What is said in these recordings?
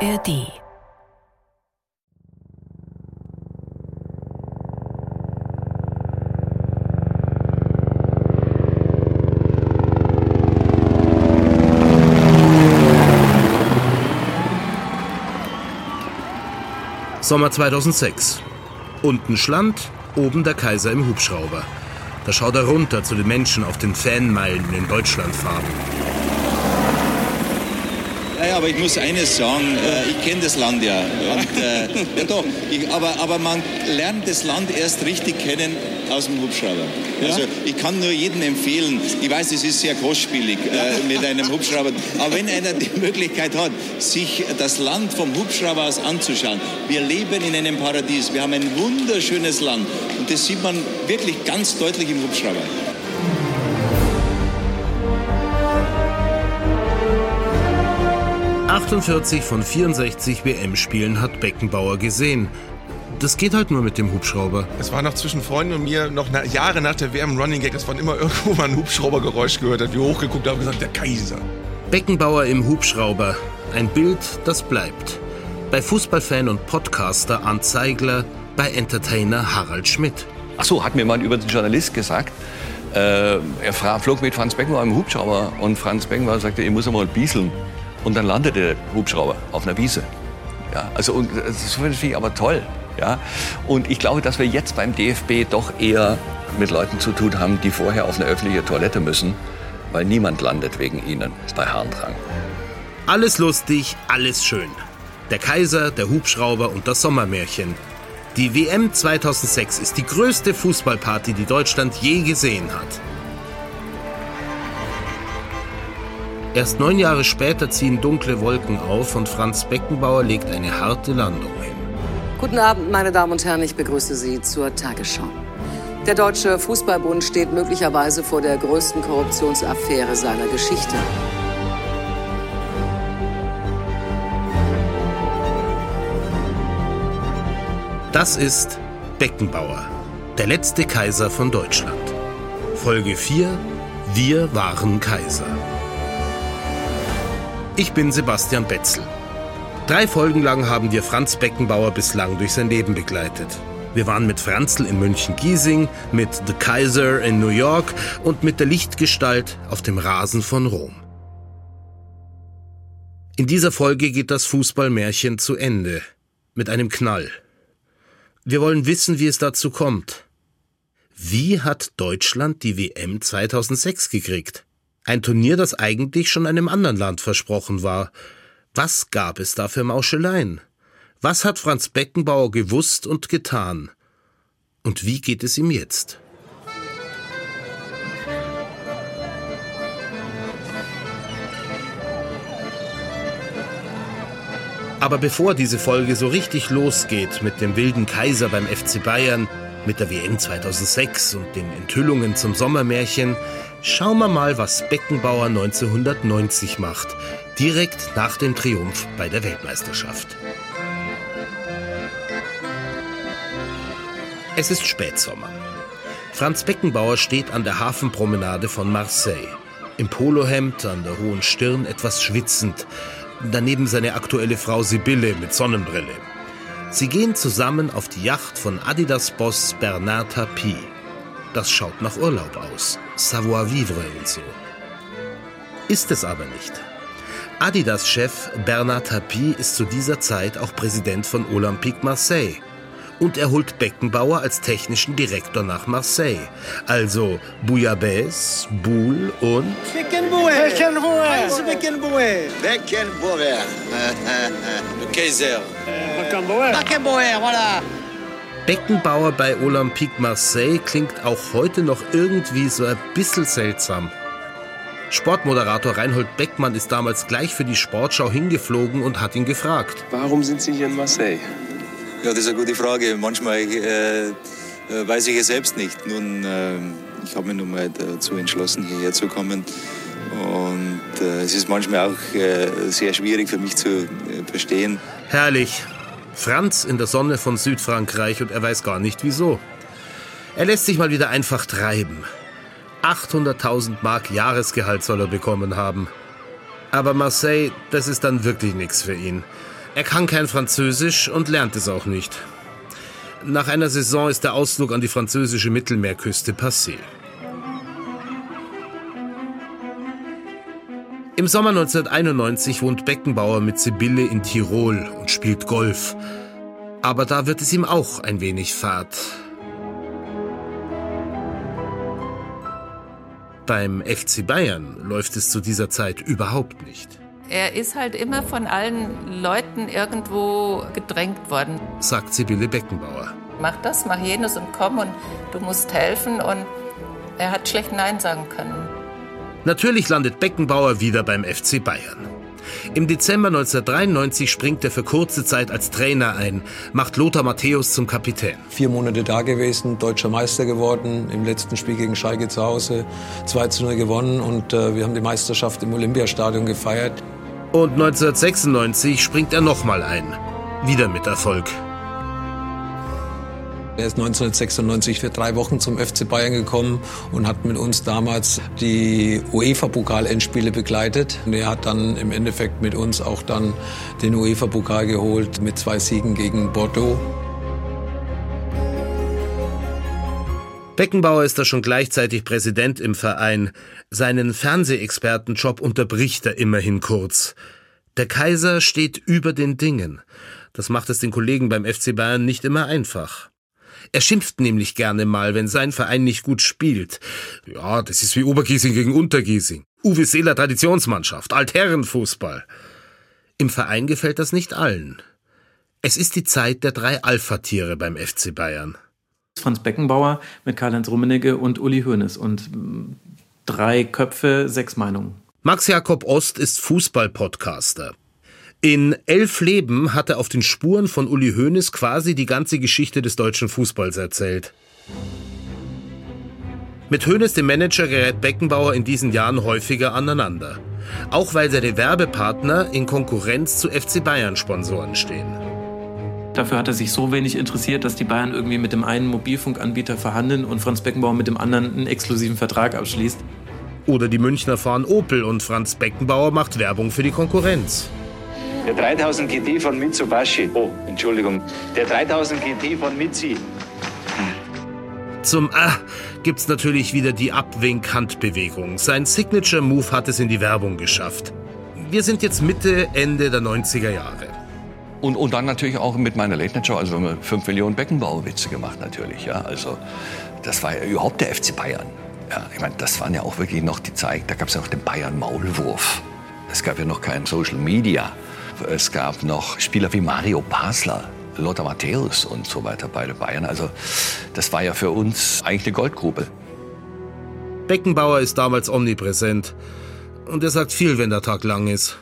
ARD Sommer 2006. Unten Schland, oben der Kaiser im Hubschrauber. Da schaut er runter zu den Menschen auf den Fanmeilen in Deutschlandfarben. Naja, aber ich muss eines sagen, äh, ich kenne das Land ja. Und, äh, ja doch, ich, aber, aber man lernt das Land erst richtig kennen aus dem Hubschrauber. Ja? Also ich kann nur jedem empfehlen, ich weiß, es ist sehr kostspielig äh, mit einem Hubschrauber, aber wenn einer die Möglichkeit hat, sich das Land vom Hubschrauber aus anzuschauen, wir leben in einem Paradies, wir haben ein wunderschönes Land und das sieht man wirklich ganz deutlich im Hubschrauber. 48 von 64 WM-Spielen hat Beckenbauer gesehen. Das geht halt nur mit dem Hubschrauber. Es war noch zwischen Freunden und mir noch na, Jahre nach der WM Running Gag, dass man immer irgendwo mal ein Hubschraubergeräusch gehört hat. Wir hochgeguckt haben und gesagt, der Kaiser. Beckenbauer im Hubschrauber. Ein Bild, das bleibt. Bei Fußballfan und Podcaster Arndt Zeigler, bei Entertainer Harald Schmidt. Ach so, hat mir mal über den Journalist gesagt, äh, er flog mit Franz Beckenbauer im Hubschrauber und Franz Beckenbauer sagte, ich muss einmal bieseln. Und dann landete der Hubschrauber auf einer Wiese. Ja, also und das finde ich aber toll. Ja, und ich glaube, dass wir jetzt beim DFB doch eher mit Leuten zu tun haben, die vorher auf eine öffentliche Toilette müssen, weil niemand landet wegen ihnen bei Harndrang. Alles lustig, alles schön. Der Kaiser, der Hubschrauber und das Sommermärchen. Die WM 2006 ist die größte Fußballparty, die Deutschland je gesehen hat. Erst neun Jahre später ziehen dunkle Wolken auf und Franz Beckenbauer legt eine harte Landung hin. Guten Abend, meine Damen und Herren, ich begrüße Sie zur Tagesschau. Der Deutsche Fußballbund steht möglicherweise vor der größten Korruptionsaffäre seiner Geschichte. Das ist Beckenbauer, der letzte Kaiser von Deutschland. Folge 4 Wir waren Kaiser. Ich bin Sebastian Betzel. Drei Folgen lang haben wir Franz Beckenbauer bislang durch sein Leben begleitet. Wir waren mit Franzl in München-Giesing, mit The Kaiser in New York und mit der Lichtgestalt auf dem Rasen von Rom. In dieser Folge geht das Fußballmärchen zu Ende. Mit einem Knall. Wir wollen wissen, wie es dazu kommt. Wie hat Deutschland die WM 2006 gekriegt? Ein Turnier, das eigentlich schon einem anderen Land versprochen war. Was gab es da für Mauscheleien? Was hat Franz Beckenbauer gewusst und getan? Und wie geht es ihm jetzt? Aber bevor diese Folge so richtig losgeht mit dem wilden Kaiser beim FC Bayern, mit der WM 2006 und den Enthüllungen zum Sommermärchen, Schauen wir mal, was Beckenbauer 1990 macht, direkt nach dem Triumph bei der Weltmeisterschaft. Es ist Spätsommer. Franz Beckenbauer steht an der Hafenpromenade von Marseille. Im Polohemd, an der hohen Stirn, etwas schwitzend. Daneben seine aktuelle Frau Sibylle mit Sonnenbrille. Sie gehen zusammen auf die Yacht von Adidas-Boss Bernard Tapie. Das schaut nach Urlaub aus. Savoir-vivre und so. Ist es aber nicht. Adidas-Chef Bernard Tapie ist zu dieser Zeit auch Präsident von Olympique Marseille. Und er holt Beckenbauer als technischen Direktor nach Marseille. Also Bouillabaisse, Boule und... Beckenbauer! Beckenbauer! Beckenbauer! Beckenbauer! Le Kaiser. Beckenbauer! Beckenbauer, voilà! Beckenbauer bei Olympique Marseille klingt auch heute noch irgendwie so ein bisschen seltsam. Sportmoderator Reinhold Beckmann ist damals gleich für die Sportschau hingeflogen und hat ihn gefragt. Warum sind Sie hier in Marseille? Ja, das ist eine gute Frage. Manchmal äh, weiß ich es selbst nicht. Nun, äh, ich habe mich nun mal dazu entschlossen, hierher zu kommen. Und äh, es ist manchmal auch äh, sehr schwierig für mich zu äh, verstehen. Herrlich. Franz in der Sonne von Südfrankreich und er weiß gar nicht wieso. Er lässt sich mal wieder einfach treiben. 800.000 Mark Jahresgehalt soll er bekommen haben. Aber Marseille, das ist dann wirklich nichts für ihn. Er kann kein Französisch und lernt es auch nicht. Nach einer Saison ist der Ausflug an die französische Mittelmeerküste passé. Im Sommer 1991 wohnt Beckenbauer mit Sibylle in Tirol und spielt Golf. Aber da wird es ihm auch ein wenig fad. Beim FC Bayern läuft es zu dieser Zeit überhaupt nicht. Er ist halt immer von allen Leuten irgendwo gedrängt worden. Sagt Sibylle Beckenbauer. Mach das, mach jenes und komm und du musst helfen. Und er hat schlecht Nein sagen können. Natürlich landet Beckenbauer wieder beim FC Bayern. Im Dezember 1993 springt er für kurze Zeit als Trainer ein, macht Lothar Matthäus zum Kapitän. Vier Monate da gewesen, deutscher Meister geworden, im letzten Spiel gegen Schalke zu Hause 2 zu 0 gewonnen und äh, wir haben die Meisterschaft im Olympiastadion gefeiert. Und 1996 springt er nochmal ein. Wieder mit Erfolg. Er ist 1996 für drei Wochen zum FC Bayern gekommen und hat mit uns damals die UEFA-Pokal-Endspiele begleitet. Und er hat dann im Endeffekt mit uns auch dann den UEFA-Pokal geholt mit zwei Siegen gegen Bordeaux. Beckenbauer ist da schon gleichzeitig Präsident im Verein. Seinen Fernsehexpertenjob unterbricht er immerhin kurz. Der Kaiser steht über den Dingen. Das macht es den Kollegen beim FC Bayern nicht immer einfach. Er schimpft nämlich gerne mal, wenn sein Verein nicht gut spielt. Ja, das ist wie Obergiesing gegen Untergiesing. Uwe Seeler Traditionsmannschaft, Altherrenfußball. Im Verein gefällt das nicht allen. Es ist die Zeit der drei Alpha-Tiere beim FC Bayern. Franz Beckenbauer mit Karl-Heinz Rummenigge und Uli Hoeneß und mm, drei Köpfe, sechs Meinungen. Max Jakob Ost ist Fußball-Podcaster. In Elf Leben hat er auf den Spuren von Uli Hoeneß quasi die ganze Geschichte des deutschen Fußballs erzählt. Mit Hoeneß, dem Manager, gerät Beckenbauer in diesen Jahren häufiger aneinander. Auch weil seine Werbepartner in Konkurrenz zu FC Bayern-Sponsoren stehen. Dafür hat er sich so wenig interessiert, dass die Bayern irgendwie mit dem einen Mobilfunkanbieter verhandeln und Franz Beckenbauer mit dem anderen einen exklusiven Vertrag abschließt. Oder die Münchner fahren Opel und Franz Beckenbauer macht Werbung für die Konkurrenz. Der 3000 GT von Mitsubishi. Oh, Entschuldigung. Der 3000 GT von Mitsi. Zum Ah gibt's natürlich wieder die Abwink-Handbewegung. Sein Signature-Move hat es in die Werbung geschafft. Wir sind jetzt Mitte, Ende der 90er Jahre. Und, und dann natürlich auch mit meiner Late-Night-Show, also haben wir 5 Millionen Beckenbauer-Witze gemacht natürlich. Ja. Also das war ja überhaupt der FC Bayern. Ja, ich meine, das waren ja auch wirklich noch die Zeit, da gab es ja noch den Bayern-Maulwurf. Es gab ja noch kein Social Media. Es gab noch Spieler wie Mario Basler, Lothar Matthäus und so weiter bei den Bayern. Also das war ja für uns eigentlich eine Goldgrube. Beckenbauer ist damals omnipräsent. Und er sagt viel, wenn der Tag lang ist.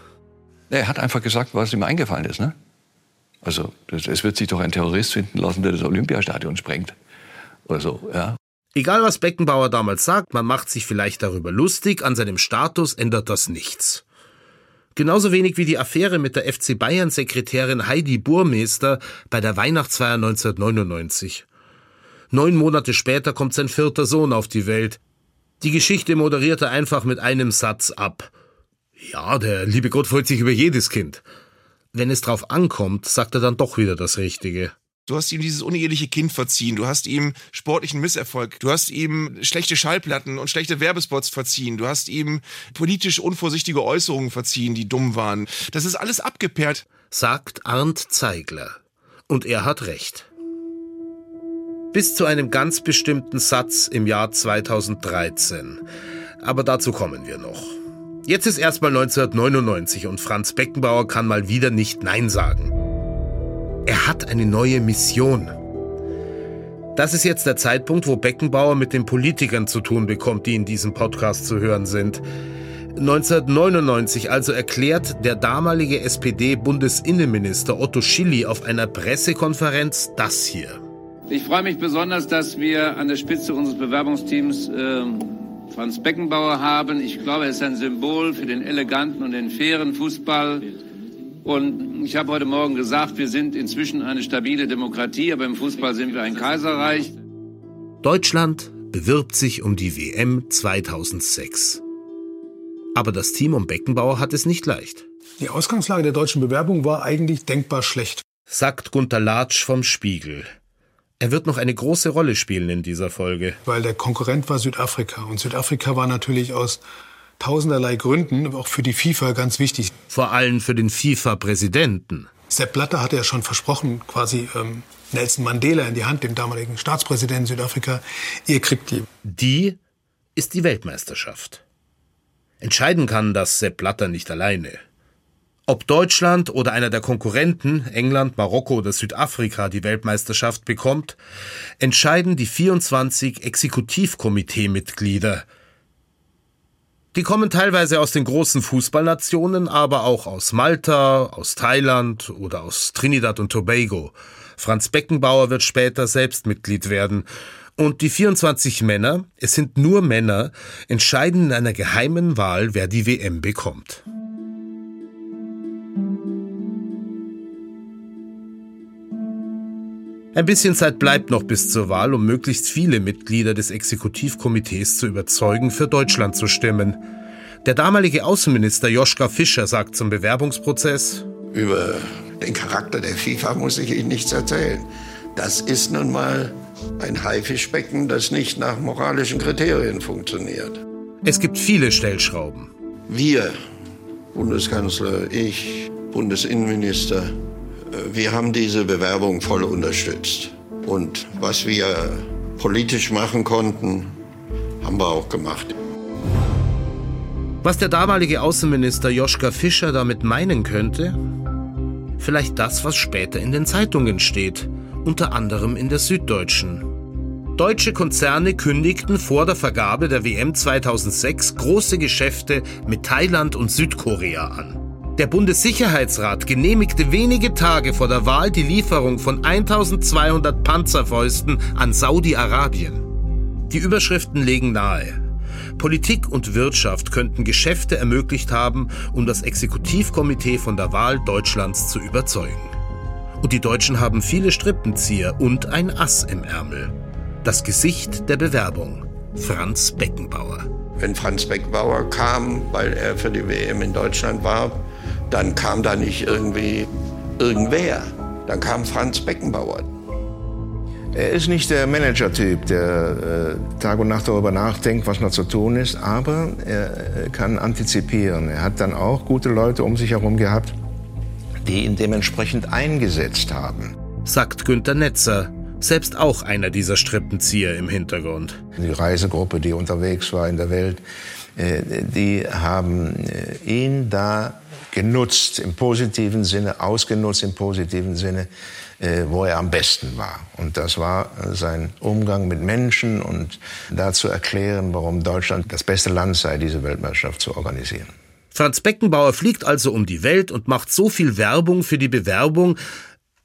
Er hat einfach gesagt, was ihm eingefallen ist. Ne? Also es wird sich doch ein Terrorist finden lassen, der das Olympiastadion sprengt. Oder so, ja. Egal was Beckenbauer damals sagt, man macht sich vielleicht darüber lustig, an seinem Status ändert das nichts. Genauso wenig wie die Affäre mit der FC Bayern Sekretärin Heidi Burmeister bei der Weihnachtsfeier 1999. Neun Monate später kommt sein vierter Sohn auf die Welt. Die Geschichte moderiert er einfach mit einem Satz ab. Ja, der liebe Gott freut sich über jedes Kind. Wenn es drauf ankommt, sagt er dann doch wieder das Richtige. Du hast ihm dieses uneheliche Kind verziehen. Du hast ihm sportlichen Misserfolg. Du hast ihm schlechte Schallplatten und schlechte Werbespots verziehen. Du hast ihm politisch unvorsichtige Äußerungen verziehen, die dumm waren. Das ist alles abgeperrt. Sagt Arndt Zeigler. Und er hat recht. Bis zu einem ganz bestimmten Satz im Jahr 2013. Aber dazu kommen wir noch. Jetzt ist erstmal 1999 und Franz Beckenbauer kann mal wieder nicht Nein sagen. Er hat eine neue Mission. Das ist jetzt der Zeitpunkt, wo Beckenbauer mit den Politikern zu tun bekommt, die in diesem Podcast zu hören sind. 1999 also erklärt der damalige SPD-Bundesinnenminister Otto Schilly auf einer Pressekonferenz das hier. Ich freue mich besonders, dass wir an der Spitze unseres Bewerbungsteams äh, Franz Beckenbauer haben. Ich glaube, er ist ein Symbol für den eleganten und den fairen Fußball. Und ich habe heute Morgen gesagt, wir sind inzwischen eine stabile Demokratie, aber im Fußball sind wir ein Kaiserreich. Deutschland bewirbt sich um die WM 2006. Aber das Team um Beckenbauer hat es nicht leicht. Die Ausgangslage der deutschen Bewerbung war eigentlich denkbar schlecht. Sagt Gunter Latsch vom Spiegel. Er wird noch eine große Rolle spielen in dieser Folge. Weil der Konkurrent war Südafrika. Und Südafrika war natürlich aus tausenderlei Gründen auch für die FIFA ganz wichtig. Vor allem für den FIFA-Präsidenten. Sepp Blatter hatte ja schon versprochen, quasi ähm, Nelson Mandela in die Hand, dem damaligen Staatspräsidenten Südafrika, ihr kriegt die. Die ist die Weltmeisterschaft. Entscheiden kann das Sepp Blatter nicht alleine. Ob Deutschland oder einer der Konkurrenten, England, Marokko oder Südafrika, die Weltmeisterschaft bekommt, entscheiden die 24 Exekutivkomiteemitglieder. Die kommen teilweise aus den großen Fußballnationen, aber auch aus Malta, aus Thailand oder aus Trinidad und Tobago. Franz Beckenbauer wird später selbst Mitglied werden. Und die 24 Männer, es sind nur Männer, entscheiden in einer geheimen Wahl, wer die WM bekommt. Ein bisschen Zeit bleibt noch bis zur Wahl, um möglichst viele Mitglieder des Exekutivkomitees zu überzeugen, für Deutschland zu stimmen. Der damalige Außenminister Joschka Fischer sagt zum Bewerbungsprozess, Über den Charakter der FIFA muss ich Ihnen nichts erzählen. Das ist nun mal ein Haifischbecken, das nicht nach moralischen Kriterien funktioniert. Es gibt viele Stellschrauben. Wir, Bundeskanzler, ich, Bundesinnenminister, wir haben diese Bewerbung voll unterstützt. Und was wir politisch machen konnten, haben wir auch gemacht. Was der damalige Außenminister Joschka Fischer damit meinen könnte? Vielleicht das, was später in den Zeitungen steht, unter anderem in der Süddeutschen. Deutsche Konzerne kündigten vor der Vergabe der WM 2006 große Geschäfte mit Thailand und Südkorea an. Der Bundessicherheitsrat genehmigte wenige Tage vor der Wahl die Lieferung von 1200 Panzerfäusten an Saudi-Arabien. Die Überschriften legen nahe. Politik und Wirtschaft könnten Geschäfte ermöglicht haben, um das Exekutivkomitee von der Wahl Deutschlands zu überzeugen. Und die Deutschen haben viele Strippenzieher und ein Ass im Ärmel. Das Gesicht der Bewerbung, Franz Beckenbauer. Wenn Franz Beckenbauer kam, weil er für die WM in Deutschland war, dann kam da nicht irgendwie irgendwer. Dann kam Franz Beckenbauer. Er ist nicht der Manager-Typ, der äh, Tag und Nacht darüber nachdenkt, was noch zu tun ist, aber er kann antizipieren. Er hat dann auch gute Leute um sich herum gehabt, die ihn dementsprechend eingesetzt haben. Sagt Günter Netzer, selbst auch einer dieser Strippenzieher im Hintergrund. Die Reisegruppe, die unterwegs war in der Welt, äh, die haben äh, ihn da genutzt im positiven Sinne, ausgenutzt im positiven Sinne, äh, wo er am besten war. Und das war sein Umgang mit Menschen und dazu erklären, warum Deutschland das beste Land sei, diese Weltmeisterschaft zu organisieren. Franz Beckenbauer fliegt also um die Welt und macht so viel Werbung für die Bewerbung,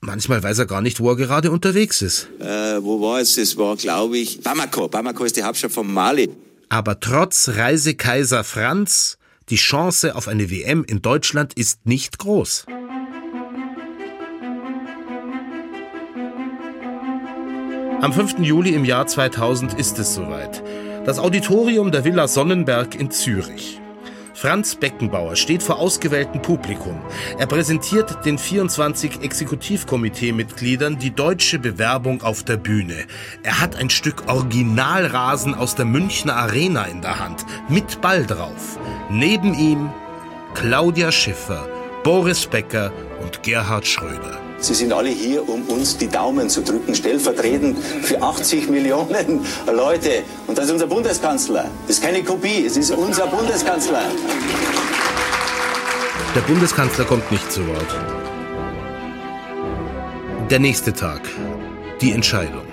Manchmal weiß er gar nicht, wo er gerade unterwegs ist. Äh, wo war es? Es war, glaube ich, Bamako. Bamako ist die Hauptstadt von Mali. Aber trotz Reisekaiser Franz, die Chance auf eine WM in Deutschland ist nicht groß. Am 5. Juli im Jahr 2000 ist es soweit. Das Auditorium der Villa Sonnenberg in Zürich. Franz Beckenbauer steht vor ausgewähltem Publikum. Er präsentiert den 24 Exekutivkomitee-Mitgliedern die deutsche Bewerbung auf der Bühne. Er hat ein Stück Originalrasen aus der Münchner Arena in der Hand, mit Ball drauf. Neben ihm Claudia Schiffer, Boris Becker und Gerhard Schröder. Sie sind alle hier, um uns die Daumen zu drücken, stellvertretend für 80 Millionen Leute. Und das ist unser Bundeskanzler. Das ist keine Kopie, es ist unser Bundeskanzler. Der Bundeskanzler kommt nicht zu Wort. Der nächste Tag. Die Entscheidung.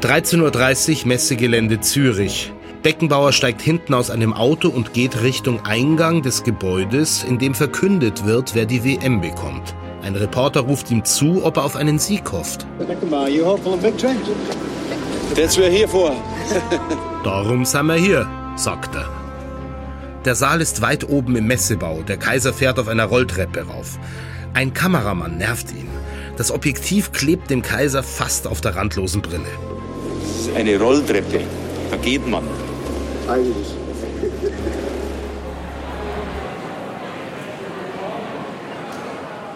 13.30 Uhr Messegelände Zürich. Beckenbauer steigt hinten aus einem Auto und geht Richtung Eingang des Gebäudes, in dem verkündet wird, wer die WM bekommt. Ein Reporter ruft ihm zu, ob er auf einen Sieg hofft. That's we're here for. Darum sind wir hier, sagt er. Der Saal ist weit oben im Messebau. Der Kaiser fährt auf einer Rolltreppe rauf. Ein Kameramann nervt ihn. Das Objektiv klebt dem Kaiser fast auf der randlosen Brille. Das ist eine Rolltreppe. Da geht man.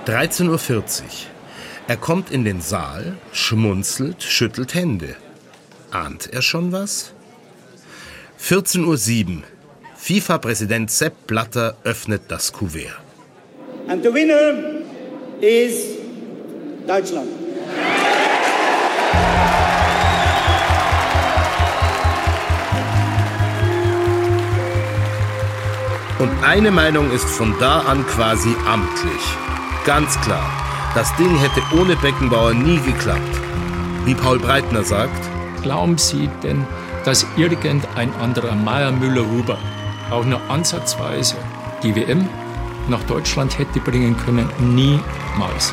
13.40 Uhr. Er kommt in den Saal, schmunzelt, schüttelt Hände. Ahnt er schon was? 14.07 Uhr. FIFA-Präsident Sepp Blatter öffnet das Kuvert. And the winner is Deutschland. Und eine Meinung ist von da an quasi amtlich. Ganz klar, das Ding hätte ohne Beckenbauer nie geklappt. Wie Paul Breitner sagt, Glauben Sie denn, dass irgendein anderer Meier Müller-Huber auch nur ansatzweise die WM nach Deutschland hätte bringen können? Niemals.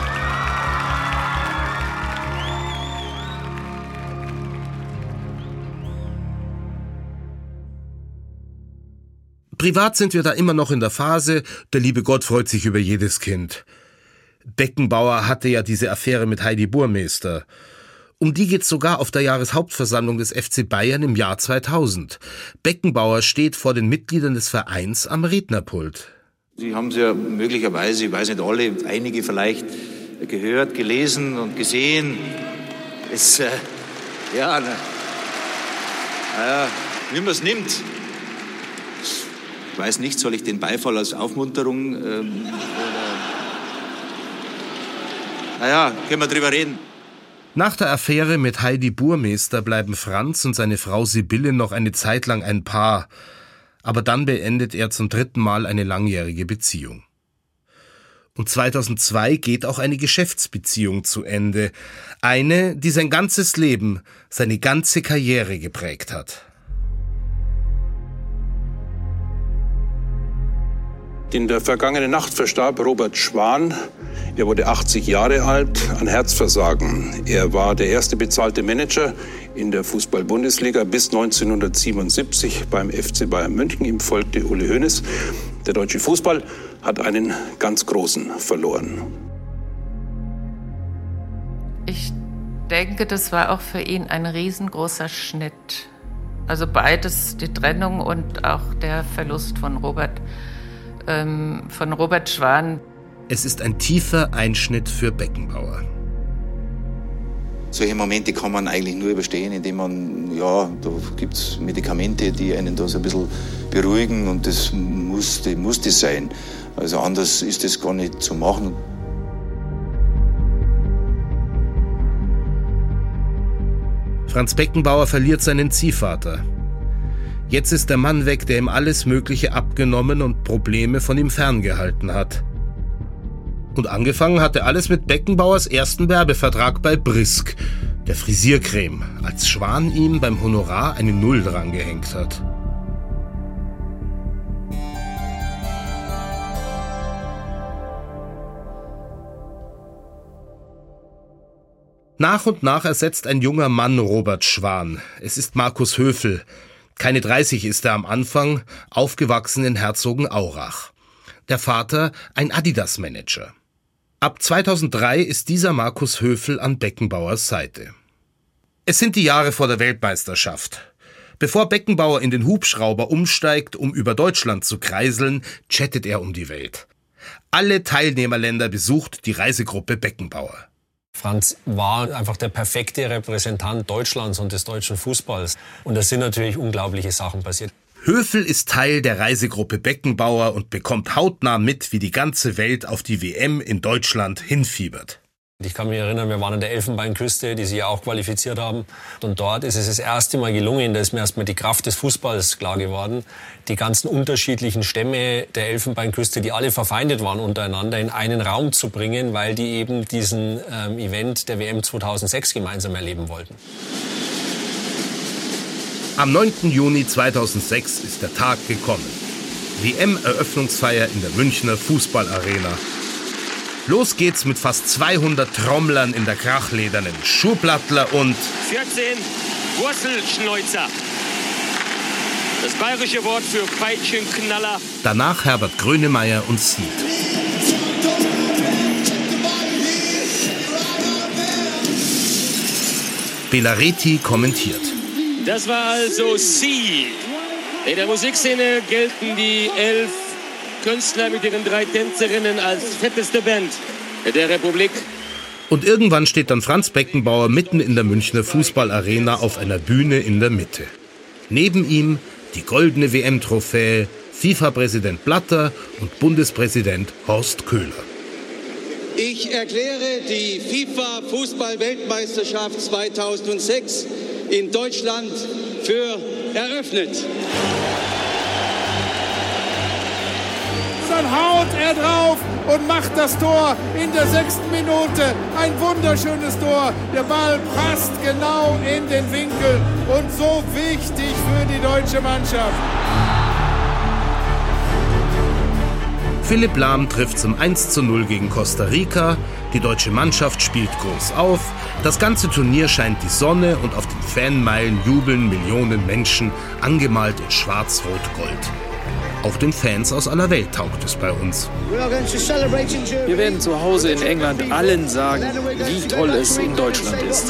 Privat sind wir da immer noch in der Phase, der liebe Gott freut sich über jedes Kind. Beckenbauer hatte ja diese Affäre mit Heidi Burmeister. Um die geht's sogar auf der Jahreshauptversammlung des FC Bayern im Jahr 2000. Beckenbauer steht vor den Mitgliedern des Vereins am Rednerpult. Sie haben es ja möglicherweise, ich weiß nicht alle, einige vielleicht gehört, gelesen und gesehen. Es, äh, ja, na, naja, wie man es nimmt. Ich weiß nicht, soll ich den Beifall als Aufmunterung ähm, oder. Naja, können wir drüber reden. Nach der Affäre mit Heidi Burmeister bleiben Franz und seine Frau Sibylle noch eine Zeit lang ein Paar, aber dann beendet er zum dritten Mal eine langjährige Beziehung. Und 2002 geht auch eine Geschäftsbeziehung zu Ende, eine, die sein ganzes Leben, seine ganze Karriere geprägt hat. In der vergangenen Nacht verstarb Robert Schwan. Er wurde 80 Jahre alt an Herzversagen. Er war der erste bezahlte Manager in der Fußball-Bundesliga bis 1977 beim FC Bayern München. Ihm folgte Uli Hoeneß. Der deutsche Fußball hat einen ganz großen verloren. Ich denke, das war auch für ihn ein riesengroßer Schnitt. Also beides, die Trennung und auch der Verlust von Robert ähm, von Robert Schwan. Es ist ein tiefer Einschnitt für Beckenbauer. Solche Momente kann man eigentlich nur überstehen, indem man, ja, da gibt es Medikamente, die einen da so ein bisschen beruhigen und das musste, musste sein. Also anders ist das gar nicht zu machen. Franz Beckenbauer verliert seinen Ziehvater. Jetzt ist der Mann weg, der ihm alles Mögliche abgenommen und Probleme von ihm ferngehalten hat. Und angefangen hatte alles mit Beckenbauers ersten Werbevertrag bei Brisk, der Frisiercreme, als Schwan ihm beim Honorar eine Null drangehängt hat. Nach und nach ersetzt ein junger Mann Robert Schwan. Es ist Markus Höfel, keine 30 ist er am Anfang, aufgewachsen in Herzogenaurach. Der Vater ein Adidas-Manager. Ab 2003 ist dieser Markus Höfel an Beckenbauers Seite. Es sind die Jahre vor der Weltmeisterschaft. Bevor Beckenbauer in den Hubschrauber umsteigt, um über Deutschland zu kreiseln, chattet er um die Welt. Alle Teilnehmerländer besucht die Reisegruppe Beckenbauer. Franz war einfach der perfekte Repräsentant Deutschlands und des deutschen Fußballs. Und da sind natürlich unglaubliche Sachen passiert. Höfel ist Teil der Reisegruppe Beckenbauer und bekommt hautnah mit, wie die ganze Welt auf die WM in Deutschland hinfiebert. Ich kann mich erinnern, wir waren an der Elfenbeinküste, die sich ja auch qualifiziert haben. Und dort ist es das erste Mal gelungen, da ist mir erstmal die Kraft des Fußballs klar geworden, die ganzen unterschiedlichen Stämme der Elfenbeinküste, die alle verfeindet waren untereinander, in einen Raum zu bringen, weil die eben diesen ähm, Event der WM 2006 gemeinsam erleben wollten. Am 9. Juni 2006 ist der Tag gekommen. WM-Eröffnungsfeier in der Münchner Fußballarena. Los geht's mit fast 200 Trommlern in der krachledernen Schuhplattler und 14 Wurzelschneuzer. Das bayerische Wort für Peitschenknaller. Danach Herbert Grönemeyer und Seed. Belareti kommentiert. Das war also Seed. In der Musikszene gelten die elf Künstler mit ihren drei Tänzerinnen als fetteste Band. der Republik. Und irgendwann steht dann Franz Beckenbauer mitten in der Münchner Fußballarena auf einer Bühne in der Mitte. Neben ihm die goldene WM-Trophäe, FIFA-Präsident Blatter und Bundespräsident Horst Köhler. Ich erkläre die FIFA-Fußball-Weltmeisterschaft 2006 in Deutschland für eröffnet. Dann haut er drauf und macht das Tor in der sechsten Minute. Ein wunderschönes Tor. Der Ball passt genau in den Winkel und so wichtig für die deutsche Mannschaft. Philipp Lahm trifft zum 1 zu 0 gegen Costa Rica. Die deutsche Mannschaft spielt groß auf. Das ganze Turnier scheint die Sonne und auf den Fanmeilen jubeln Millionen Menschen, angemalt in schwarz-rot-gold. Auch den Fans aus aller Welt taugt es bei uns. Wir werden zu Hause in England allen sagen, wie toll es in Deutschland ist.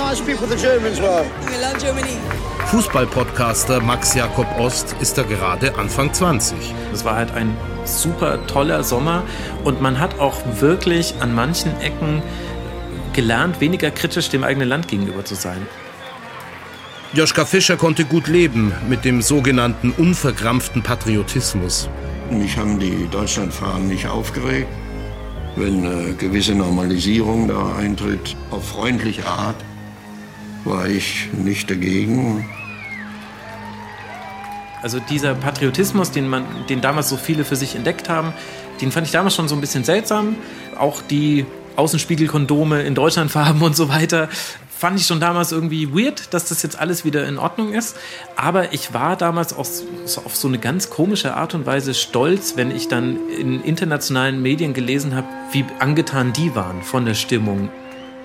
Fußballpodcaster Max Jakob Ost ist da gerade Anfang 20. Es war halt ein super toller Sommer und man hat auch wirklich an manchen Ecken gelernt, weniger kritisch dem eigenen Land gegenüber zu sein. Joschka Fischer konnte gut leben mit dem sogenannten unverkrampften Patriotismus. Mich haben die Deutschlandfahnen nicht aufgeregt. Wenn eine gewisse Normalisierung da eintritt, auf freundliche Art, war ich nicht dagegen. Also dieser Patriotismus, den, man, den damals so viele für sich entdeckt haben, den fand ich damals schon so ein bisschen seltsam. Auch die Außenspiegelkondome in Deutschlandfarben und so weiter fand ich schon damals irgendwie weird, dass das jetzt alles wieder in Ordnung ist. Aber ich war damals auch so, auf so eine ganz komische Art und Weise stolz, wenn ich dann in internationalen Medien gelesen habe, wie angetan die waren von der Stimmung.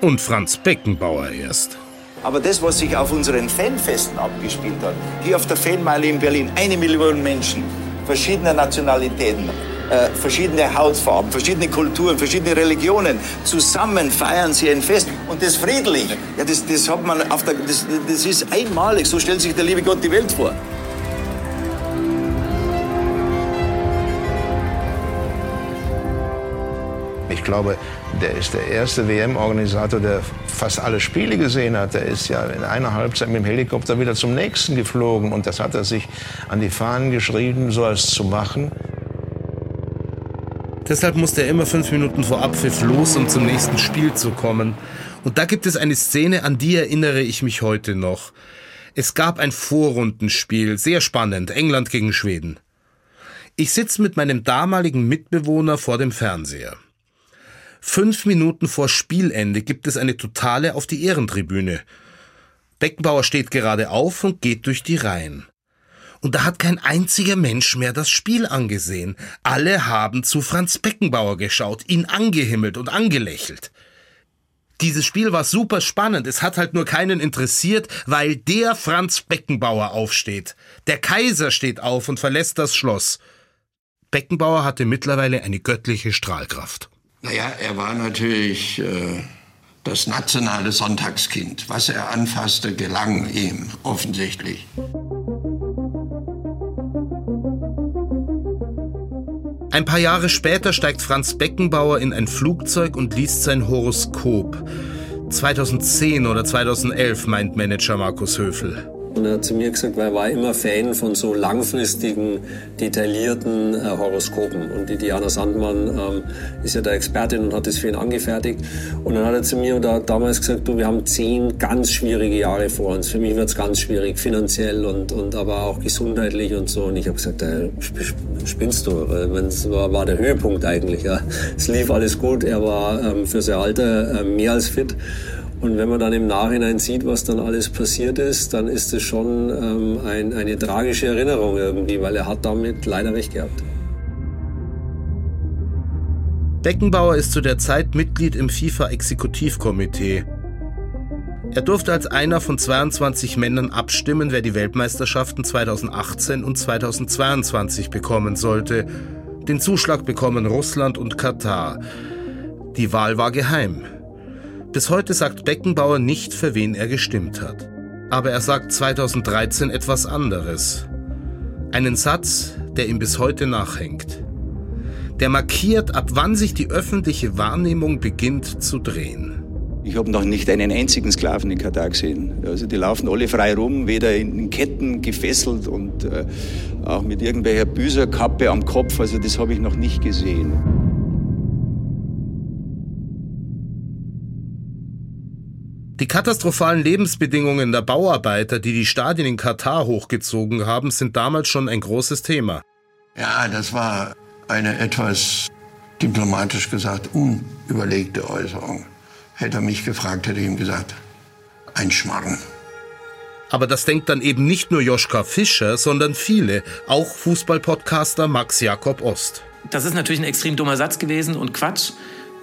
Und Franz Beckenbauer erst. Aber das, was sich auf unseren Fanfesten abgespielt hat, hier auf der Fanmeile in Berlin, eine Million Menschen, verschiedener Nationalitäten, äh, verschiedene Hautfarben, verschiedene Kulturen, verschiedene Religionen. Zusammen feiern sie ein Fest und das friedlich. Ja, das, das, hat man auf der, das, das ist einmalig. So stellt sich der liebe Gott die Welt vor. Ich glaube, der ist der erste WM-Organisator, der fast alle Spiele gesehen hat. Der ist ja in einer Halbzeit mit dem Helikopter wieder zum nächsten geflogen. Und das hat er sich an die Fahnen geschrieben, so es zu machen. Deshalb musste er immer fünf Minuten vor Abpfiff los, um zum nächsten Spiel zu kommen. Und da gibt es eine Szene, an die erinnere ich mich heute noch. Es gab ein Vorrundenspiel, sehr spannend, England gegen Schweden. Ich sitze mit meinem damaligen Mitbewohner vor dem Fernseher. Fünf Minuten vor Spielende gibt es eine totale auf die Ehrentribüne. Beckenbauer steht gerade auf und geht durch die Reihen. Und da hat kein einziger Mensch mehr das Spiel angesehen. Alle haben zu Franz Beckenbauer geschaut, ihn angehimmelt und angelächelt. Dieses Spiel war super spannend. Es hat halt nur keinen interessiert, weil der Franz Beckenbauer aufsteht. Der Kaiser steht auf und verlässt das Schloss. Beckenbauer hatte mittlerweile eine göttliche Strahlkraft. Naja, er war natürlich äh, das nationale Sonntagskind. Was er anfasste, gelang ihm offensichtlich. Ein paar Jahre später steigt Franz Beckenbauer in ein Flugzeug und liest sein Horoskop. 2010 oder 2011 meint Manager Markus Höfel. Und er hat zu mir gesagt, weil er war immer Fan von so langfristigen, detaillierten äh, Horoskopen. Und die Diana Sandmann ähm, ist ja der Expertin und hat das für ihn angefertigt. Und dann hat er zu mir da, damals gesagt, du, wir haben zehn ganz schwierige Jahre vor uns. Für mich wird es ganz schwierig, finanziell und, und aber auch gesundheitlich und so. Und ich habe gesagt, äh, spinnst du? Es war, war der Höhepunkt eigentlich. Ja. Es lief alles gut. Er war ähm, für sein Alter äh, mehr als fit. Und wenn man dann im Nachhinein sieht, was dann alles passiert ist, dann ist es schon ähm, ein, eine tragische Erinnerung irgendwie, weil er hat damit leider recht gehabt. Beckenbauer ist zu der Zeit Mitglied im FIFA-Exekutivkomitee. Er durfte als einer von 22 Männern abstimmen, wer die Weltmeisterschaften 2018 und 2022 bekommen sollte. Den Zuschlag bekommen Russland und Katar. Die Wahl war geheim. Bis heute sagt Beckenbauer nicht, für wen er gestimmt hat. Aber er sagt 2013 etwas anderes. Einen Satz, der ihm bis heute nachhängt. Der markiert, ab wann sich die öffentliche Wahrnehmung beginnt zu drehen. Ich habe noch nicht einen einzigen Sklaven in Katar gesehen. Also die laufen alle frei rum, weder in Ketten gefesselt und äh, auch mit irgendwelcher Büserkappe am Kopf. Also das habe ich noch nicht gesehen. Die katastrophalen Lebensbedingungen der Bauarbeiter, die die Stadien in Katar hochgezogen haben, sind damals schon ein großes Thema. Ja, das war eine etwas diplomatisch gesagt unüberlegte Äußerung. Hätte er mich gefragt, hätte ich ihm gesagt, ein Schmarrn. Aber das denkt dann eben nicht nur Joschka Fischer, sondern viele, auch Fußballpodcaster Max Jakob Ost. Das ist natürlich ein extrem dummer Satz gewesen und Quatsch.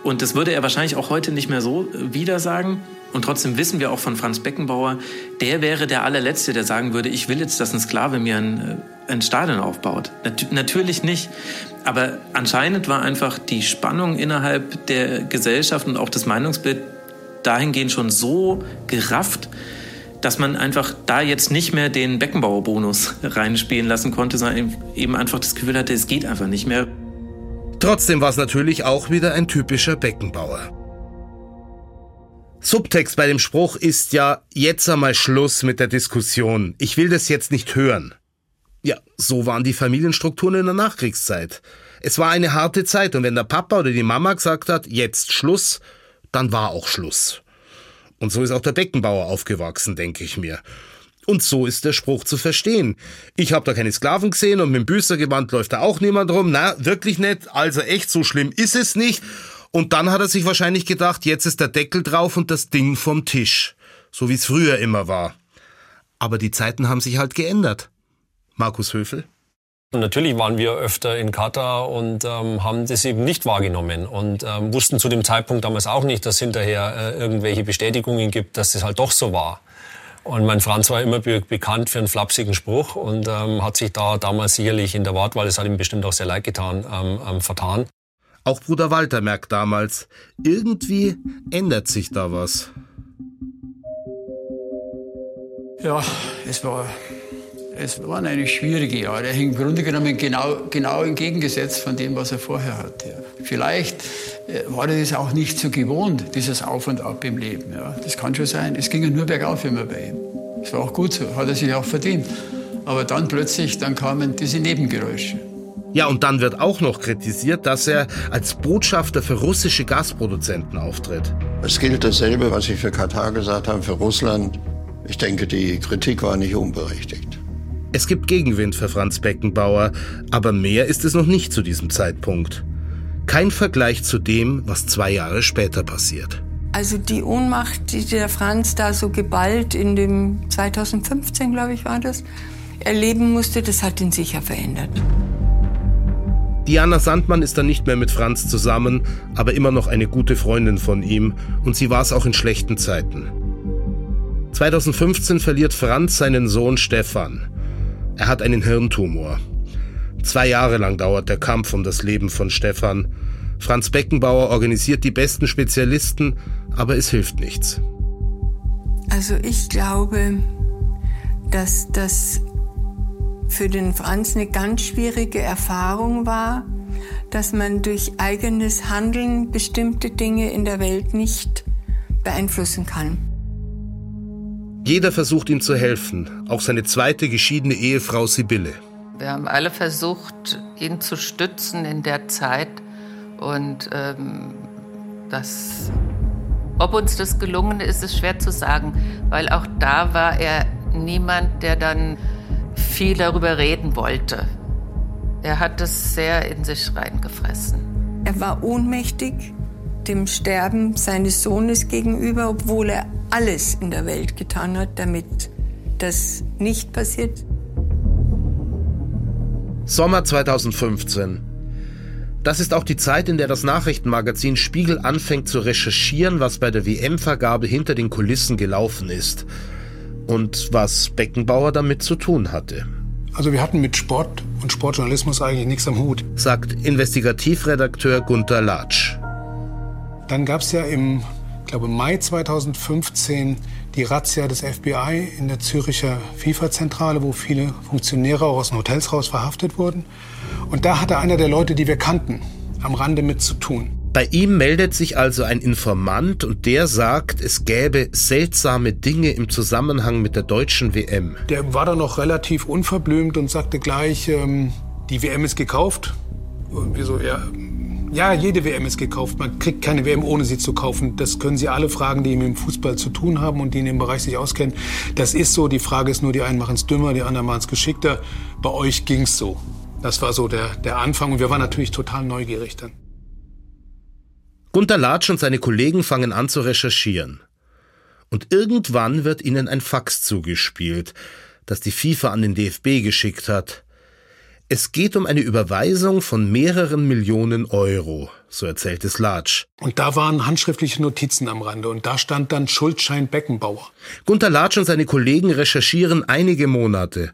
Und das würde er wahrscheinlich auch heute nicht mehr so wieder sagen. Und trotzdem wissen wir auch von Franz Beckenbauer, der wäre der allerletzte, der sagen würde, ich will jetzt, dass ein Sklave mir ein, äh, ein Stadion aufbaut. Nat natürlich nicht. Aber anscheinend war einfach die Spannung innerhalb der Gesellschaft und auch das Meinungsbild dahingehend schon so gerafft, dass man einfach da jetzt nicht mehr den Beckenbauer-Bonus reinspielen lassen konnte, sondern eben einfach das Gefühl hatte, es geht einfach nicht mehr. Trotzdem war es natürlich auch wieder ein typischer Beckenbauer. Subtext bei dem Spruch ist ja, jetzt einmal Schluss mit der Diskussion. Ich will das jetzt nicht hören. Ja, so waren die Familienstrukturen in der Nachkriegszeit. Es war eine harte Zeit und wenn der Papa oder die Mama gesagt hat, jetzt Schluss, dann war auch Schluss. Und so ist auch der Beckenbauer aufgewachsen, denke ich mir. Und so ist der Spruch zu verstehen. Ich habe da keine Sklaven gesehen und mit dem Büßergewand läuft da auch niemand rum. Na, wirklich nicht. Also echt so schlimm ist es nicht. Und dann hat er sich wahrscheinlich gedacht, jetzt ist der Deckel drauf und das Ding vom Tisch. So wie es früher immer war. Aber die Zeiten haben sich halt geändert. Markus Höfel? Natürlich waren wir öfter in Katar und ähm, haben das eben nicht wahrgenommen und ähm, wussten zu dem Zeitpunkt damals auch nicht, dass hinterher äh, irgendwelche Bestätigungen gibt, dass das halt doch so war. Und mein Franz war immer be bekannt für einen flapsigen Spruch und ähm, hat sich da damals sicherlich in der Wortwahl, es hat ihm bestimmt auch sehr leid getan, ähm, ähm, vertan. Auch Bruder Walter merkt damals, irgendwie ändert sich da was. Ja, es war, es waren eigentlich schwierige Jahre. Im Grunde genommen genau, genau entgegengesetzt von dem, was er vorher hatte. Vielleicht äh, war er das auch nicht so gewohnt, dieses Auf und Ab im Leben. Ja, das kann schon sein. Es ging ja nur bergauf immer bei ihm. Das war auch gut so, hat er sich auch verdient. Aber dann plötzlich, dann kamen diese Nebengeräusche. Ja, und dann wird auch noch kritisiert, dass er als Botschafter für russische Gasproduzenten auftritt. Es gilt dasselbe, was ich für Katar gesagt habe, für Russland. Ich denke, die Kritik war nicht unberechtigt. Es gibt Gegenwind für Franz Beckenbauer, aber mehr ist es noch nicht zu diesem Zeitpunkt. Kein Vergleich zu dem, was zwei Jahre später passiert. Also die Ohnmacht, die der Franz da so geballt in dem 2015, glaube ich, war das, erleben musste, das hat ihn sicher verändert. Diana Sandmann ist dann nicht mehr mit Franz zusammen, aber immer noch eine gute Freundin von ihm und sie war es auch in schlechten Zeiten. 2015 verliert Franz seinen Sohn Stefan. Er hat einen Hirntumor. Zwei Jahre lang dauert der Kampf um das Leben von Stefan. Franz Beckenbauer organisiert die besten Spezialisten, aber es hilft nichts. Also ich glaube, dass das für den Franz eine ganz schwierige Erfahrung war, dass man durch eigenes Handeln bestimmte Dinge in der Welt nicht beeinflussen kann. Jeder versucht ihm zu helfen, auch seine zweite geschiedene Ehefrau Sibylle. Wir haben alle versucht, ihn zu stützen in der Zeit. Und ähm, das, ob uns das gelungen ist, ist schwer zu sagen, weil auch da war er niemand, der dann viel darüber reden wollte. Er hat es sehr in sich reingefressen. Er war ohnmächtig dem Sterben seines Sohnes gegenüber, obwohl er alles in der Welt getan hat, damit das nicht passiert. Sommer 2015. Das ist auch die Zeit, in der das Nachrichtenmagazin Spiegel anfängt zu recherchieren, was bei der WM-Vergabe hinter den Kulissen gelaufen ist und was Beckenbauer damit zu tun hatte. Also wir hatten mit Sport und Sportjournalismus eigentlich nichts am Hut. Sagt Investigativredakteur Gunther Latsch. Dann gab es ja im glaube Mai 2015 die Razzia des FBI in der Züricher FIFA-Zentrale, wo viele Funktionäre auch aus den Hotels raus verhaftet wurden. Und da hatte einer der Leute, die wir kannten, am Rande mit zu tun. Bei ihm meldet sich also ein Informant und der sagt, es gäbe seltsame Dinge im Zusammenhang mit der deutschen WM. Der war dann noch relativ unverblümt und sagte gleich, ähm, die WM ist gekauft. Und wir ja, ja, jede WM ist gekauft. Man kriegt keine WM, ohne sie zu kaufen. Das können Sie alle fragen, die mit dem Fußball zu tun haben und die in dem Bereich sich auskennen. Das ist so. Die Frage ist nur, die einen machen es dümmer, die anderen machen es geschickter. Bei euch ging's so. Das war so der, der Anfang und wir waren natürlich total neugierig dann. Gunter Latsch und seine Kollegen fangen an zu recherchieren. Und irgendwann wird ihnen ein Fax zugespielt, das die FIFA an den DFB geschickt hat. Es geht um eine Überweisung von mehreren Millionen Euro, so erzählt es Latsch. Und da waren handschriftliche Notizen am Rande und da stand dann Schuldschein Beckenbauer. Gunter Latsch und seine Kollegen recherchieren einige Monate.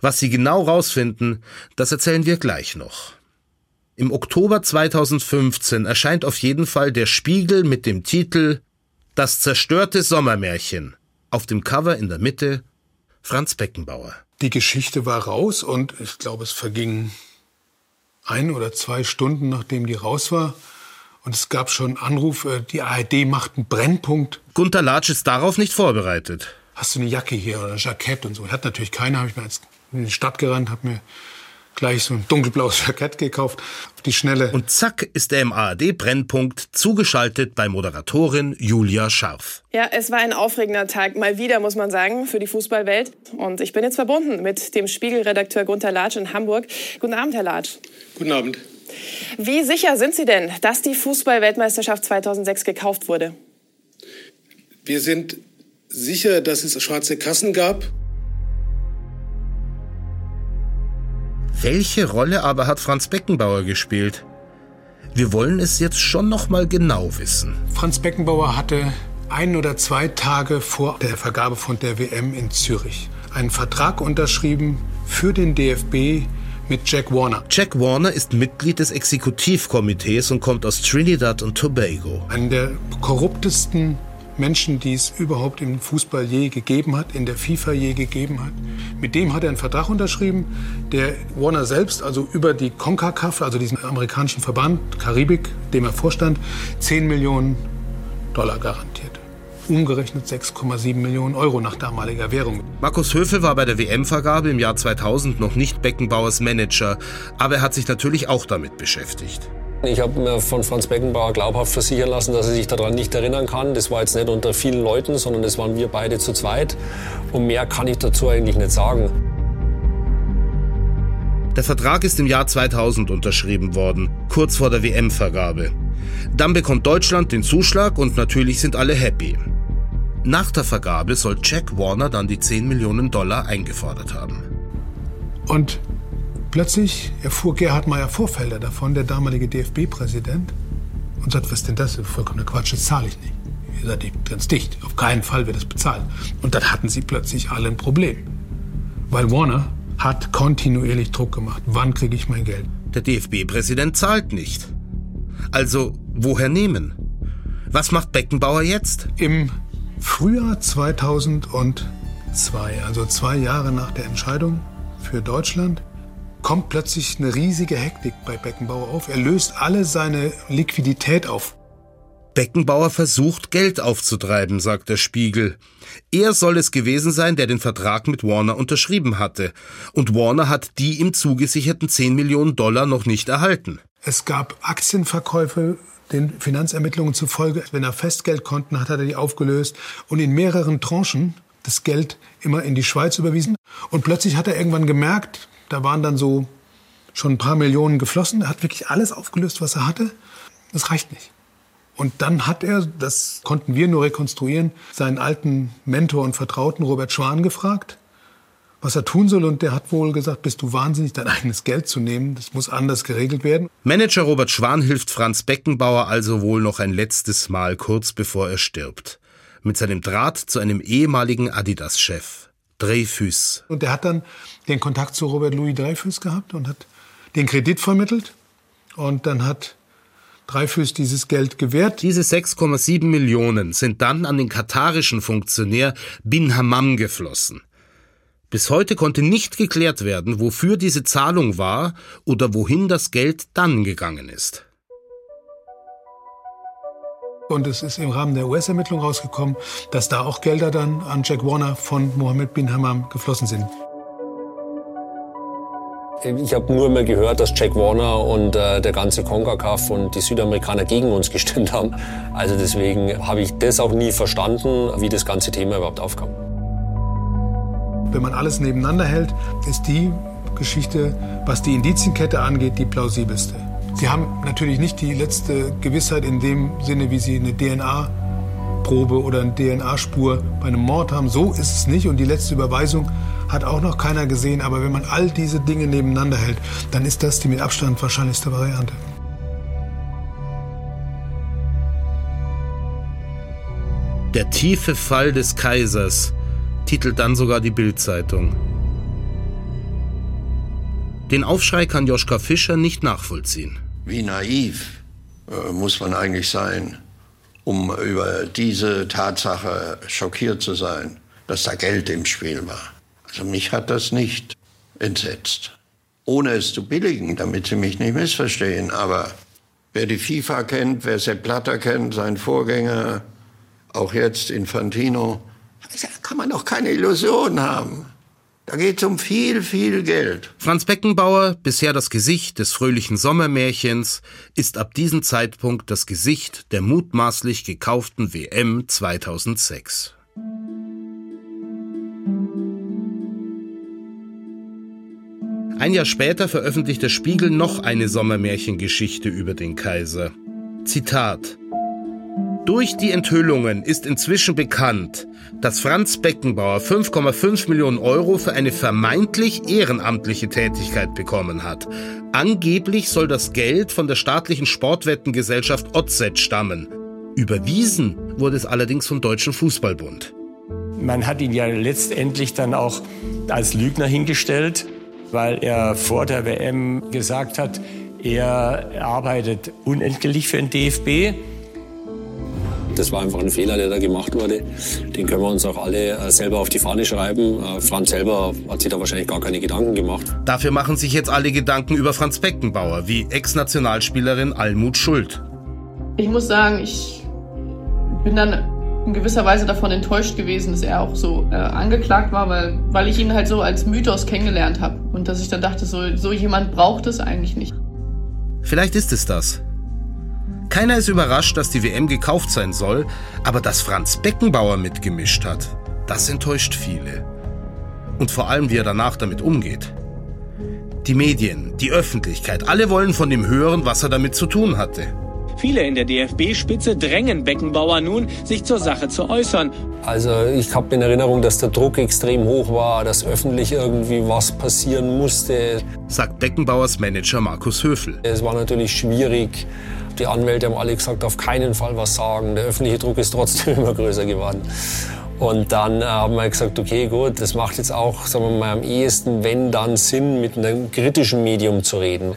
Was sie genau rausfinden, das erzählen wir gleich noch. Im Oktober 2015 erscheint auf jeden Fall der Spiegel mit dem Titel Das zerstörte Sommermärchen. Auf dem Cover in der Mitte Franz Beckenbauer. Die Geschichte war raus und ich glaube, es verging ein oder zwei Stunden, nachdem die raus war. Und es gab schon Anrufe, die ARD macht einen Brennpunkt. Gunter Latsch ist darauf nicht vorbereitet. Hast du eine Jacke hier oder ein Jackett und so? Hatte natürlich keine, habe ich mir jetzt in die Stadt gerannt, habe mir gleich so ein dunkelblaues Jackett gekauft, auf die Schnelle. Und zack ist er im ARD-Brennpunkt zugeschaltet bei Moderatorin Julia Scharf. Ja, es war ein aufregender Tag, mal wieder, muss man sagen, für die Fußballwelt. Und ich bin jetzt verbunden mit dem Spiegelredakteur Gunther Latsch in Hamburg. Guten Abend, Herr Latsch. Guten Abend. Wie sicher sind Sie denn, dass die Fußballweltmeisterschaft 2006 gekauft wurde? Wir sind sicher, dass es schwarze Kassen gab. Welche Rolle aber hat Franz Beckenbauer gespielt? Wir wollen es jetzt schon noch mal genau wissen. Franz Beckenbauer hatte ein oder zwei Tage vor der Vergabe von der WM in Zürich einen Vertrag unterschrieben für den DFB mit Jack Warner. Jack Warner ist Mitglied des Exekutivkomitees und kommt aus Trinidad und Tobago. Einen der korruptesten Menschen, die es überhaupt im Fußball je gegeben hat, in der FIFA je gegeben hat. Mit dem hat er einen Vertrag unterschrieben, der Warner selbst, also über die CONCACAF, also diesen amerikanischen Verband, Karibik, dem er vorstand, 10 Millionen Dollar garantiert. Umgerechnet 6,7 Millionen Euro nach damaliger Währung. Markus Höfel war bei der WM-Vergabe im Jahr 2000 noch nicht Beckenbauers Manager, aber er hat sich natürlich auch damit beschäftigt. Ich habe mir von Franz Beckenbauer glaubhaft versichern lassen, dass er sich daran nicht erinnern kann. Das war jetzt nicht unter vielen Leuten, sondern das waren wir beide zu zweit. Und mehr kann ich dazu eigentlich nicht sagen. Der Vertrag ist im Jahr 2000 unterschrieben worden, kurz vor der WM-Vergabe. Dann bekommt Deutschland den Zuschlag und natürlich sind alle happy. Nach der Vergabe soll Jack Warner dann die 10 Millionen Dollar eingefordert haben. Und Plötzlich erfuhr Gerhard Meyer Vorfelder davon, der damalige DFB-Präsident, und sagt, was ist denn das? Vollkommener Quatsch, das zahle ich nicht. Ihr seid ganz dicht. Auf keinen Fall wird das bezahlt. Und dann hatten sie plötzlich alle ein Problem. Weil Warner hat kontinuierlich Druck gemacht. Wann kriege ich mein Geld? Der DFB-Präsident zahlt nicht. Also, woher nehmen? Was macht Beckenbauer jetzt? Im Frühjahr 2002, also zwei Jahre nach der Entscheidung für Deutschland, kommt plötzlich eine riesige Hektik bei Beckenbauer auf. Er löst alle seine Liquidität auf. Beckenbauer versucht, Geld aufzutreiben, sagt der Spiegel. Er soll es gewesen sein, der den Vertrag mit Warner unterschrieben hatte. Und Warner hat die ihm zugesicherten 10 Millionen Dollar noch nicht erhalten. Es gab Aktienverkäufe den Finanzermittlungen zufolge. Wenn er Festgeldkonten hat, hat er die aufgelöst und in mehreren Tranchen das Geld immer in die Schweiz überwiesen. Und plötzlich hat er irgendwann gemerkt, da waren dann so schon ein paar Millionen geflossen. Er hat wirklich alles aufgelöst, was er hatte. Das reicht nicht. Und dann hat er, das konnten wir nur rekonstruieren, seinen alten Mentor und Vertrauten Robert Schwan gefragt, was er tun soll. Und der hat wohl gesagt, bist du wahnsinnig, dein eigenes Geld zu nehmen. Das muss anders geregelt werden. Manager Robert Schwan hilft Franz Beckenbauer also wohl noch ein letztes Mal kurz bevor er stirbt. Mit seinem Draht zu einem ehemaligen Adidas-Chef. Dreyfus. Und er hat dann den Kontakt zu Robert Louis Dreyfus gehabt und hat den Kredit vermittelt. Und dann hat Dreyfus dieses Geld gewährt. Diese 6,7 Millionen sind dann an den katarischen Funktionär Bin Hammam geflossen. Bis heute konnte nicht geklärt werden, wofür diese Zahlung war oder wohin das Geld dann gegangen ist. Und es ist im Rahmen der US-Ermittlung rausgekommen, dass da auch Gelder dann an Jack Warner von Mohammed bin Hammam geflossen sind. Ich habe nur immer gehört, dass Jack Warner und äh, der ganze CONCACAF und die Südamerikaner gegen uns gestimmt haben. Also deswegen habe ich das auch nie verstanden, wie das ganze Thema überhaupt aufkam. Wenn man alles nebeneinander hält, ist die Geschichte, was die Indizienkette angeht, die plausibelste. Sie haben natürlich nicht die letzte Gewissheit in dem Sinne, wie Sie eine DNA-Probe oder eine DNA-Spur bei einem Mord haben. So ist es nicht. Und die letzte Überweisung hat auch noch keiner gesehen. Aber wenn man all diese Dinge nebeneinander hält, dann ist das die mit Abstand wahrscheinlichste Variante. Der tiefe Fall des Kaisers titelt dann sogar die Bildzeitung. Den Aufschrei kann Joschka Fischer nicht nachvollziehen. Wie naiv äh, muss man eigentlich sein, um über diese Tatsache schockiert zu sein, dass da Geld im Spiel war. Also mich hat das nicht entsetzt. Ohne es zu billigen, damit Sie mich nicht missverstehen, aber wer die FIFA kennt, wer Sepp Blatter kennt, sein Vorgänger, auch jetzt Infantino, da kann man doch keine Illusion haben. Da geht es um viel, viel Geld. Franz Beckenbauer, bisher das Gesicht des fröhlichen Sommermärchens, ist ab diesem Zeitpunkt das Gesicht der mutmaßlich gekauften WM 2006. Ein Jahr später veröffentlicht der Spiegel noch eine Sommermärchengeschichte über den Kaiser. Zitat durch die Enthüllungen ist inzwischen bekannt, dass Franz Beckenbauer 5,5 Millionen Euro für eine vermeintlich ehrenamtliche Tätigkeit bekommen hat. Angeblich soll das Geld von der staatlichen Sportwettengesellschaft OZ stammen. Überwiesen wurde es allerdings vom Deutschen Fußballbund. Man hat ihn ja letztendlich dann auch als Lügner hingestellt, weil er vor der WM gesagt hat, er arbeitet unentgeltlich für den DFB. Das war einfach ein Fehler, der da gemacht wurde. Den können wir uns auch alle äh, selber auf die Fahne schreiben. Äh, Franz selber hat sich da wahrscheinlich gar keine Gedanken gemacht. Dafür machen sich jetzt alle Gedanken über Franz Beckenbauer, wie Ex-Nationalspielerin Almut Schuld. Ich muss sagen, ich bin dann in gewisser Weise davon enttäuscht gewesen, dass er auch so äh, angeklagt war, weil, weil ich ihn halt so als Mythos kennengelernt habe. Und dass ich dann dachte, so, so jemand braucht es eigentlich nicht. Vielleicht ist es das. Keiner ist überrascht, dass die WM gekauft sein soll, aber dass Franz Beckenbauer mitgemischt hat, das enttäuscht viele. Und vor allem, wie er danach damit umgeht. Die Medien, die Öffentlichkeit, alle wollen von ihm hören, was er damit zu tun hatte. Viele in der DFB-Spitze drängen Beckenbauer nun, sich zur Sache zu äußern. Also ich habe in Erinnerung, dass der Druck extrem hoch war, dass öffentlich irgendwie was passieren musste. Sagt Beckenbauers Manager Markus Höfel. Es war natürlich schwierig, die Anwälte haben alle gesagt, auf keinen Fall was sagen. Der öffentliche Druck ist trotzdem immer größer geworden. Und dann äh, haben wir gesagt, okay, gut, das macht jetzt auch, sagen wir mal, am ehesten, wenn dann Sinn, mit einem kritischen Medium zu reden.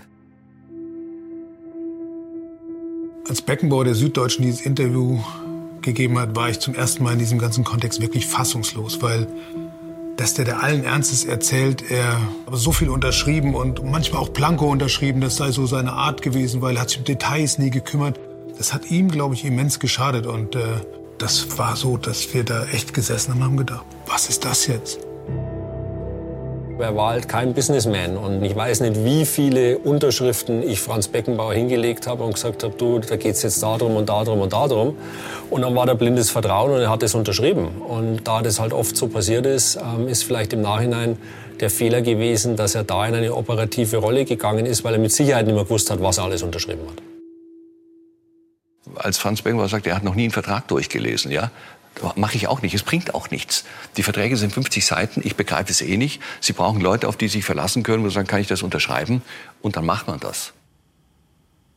Als Beckenbauer der Süddeutschen dieses Interview gegeben hat, war ich zum ersten Mal in diesem ganzen Kontext wirklich fassungslos, weil dass der der allen Ernstes erzählt, er habe so viel unterschrieben und manchmal auch Planko unterschrieben, das sei so seine Art gewesen, weil er hat sich um Details nie gekümmert. Das hat ihm, glaube ich, immens geschadet und äh, das war so, dass wir da echt gesessen haben und haben gedacht, was ist das jetzt? Er war halt kein Businessman und ich weiß nicht, wie viele Unterschriften ich Franz Beckenbauer hingelegt habe und gesagt habe, du, da geht es jetzt darum und darum und darum. Und dann war da blindes Vertrauen und er hat es unterschrieben. Und da das halt oft so passiert ist, ähm, ist vielleicht im Nachhinein der Fehler gewesen, dass er da in eine operative Rolle gegangen ist, weil er mit Sicherheit nicht mehr gewusst hat, was er alles unterschrieben hat als Franz Beckenbauer sagt, er hat noch nie einen Vertrag durchgelesen, ja, Mache ich auch nicht. Es bringt auch nichts. Die Verträge sind 50 Seiten. Ich begreife es eh nicht. Sie brauchen Leute, auf die Sie sich verlassen können, wo Sie sagen, kann ich das unterschreiben? Und dann macht man das.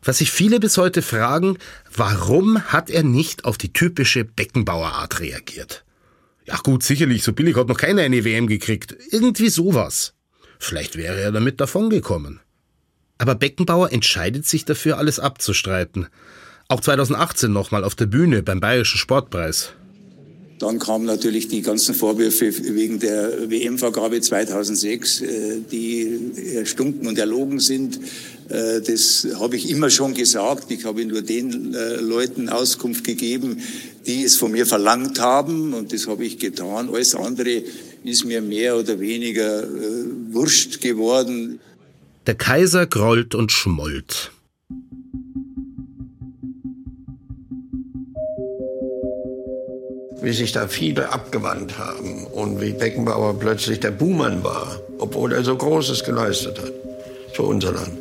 Was sich viele bis heute fragen, warum hat er nicht auf die typische Beckenbauerart reagiert? Ja gut, sicherlich, so billig hat noch keiner eine WM gekriegt. Irgendwie sowas. Vielleicht wäre er damit davongekommen. Aber Beckenbauer entscheidet sich dafür, alles abzustreiten. Auch 2018 nochmal auf der Bühne beim Bayerischen Sportpreis. Dann kamen natürlich die ganzen Vorwürfe wegen der WM-Vergabe 2006, äh, die erstunken und erlogen sind. Äh, das habe ich immer schon gesagt. Ich habe nur den äh, Leuten Auskunft gegeben, die es von mir verlangt haben. Und das habe ich getan. Alles andere ist mir mehr oder weniger wurscht geworden. Der Kaiser grollt und schmollt. Wie sich da viele abgewandt haben und wie Beckenbauer plötzlich der Buhmann war, obwohl er so Großes geleistet hat für unser Land.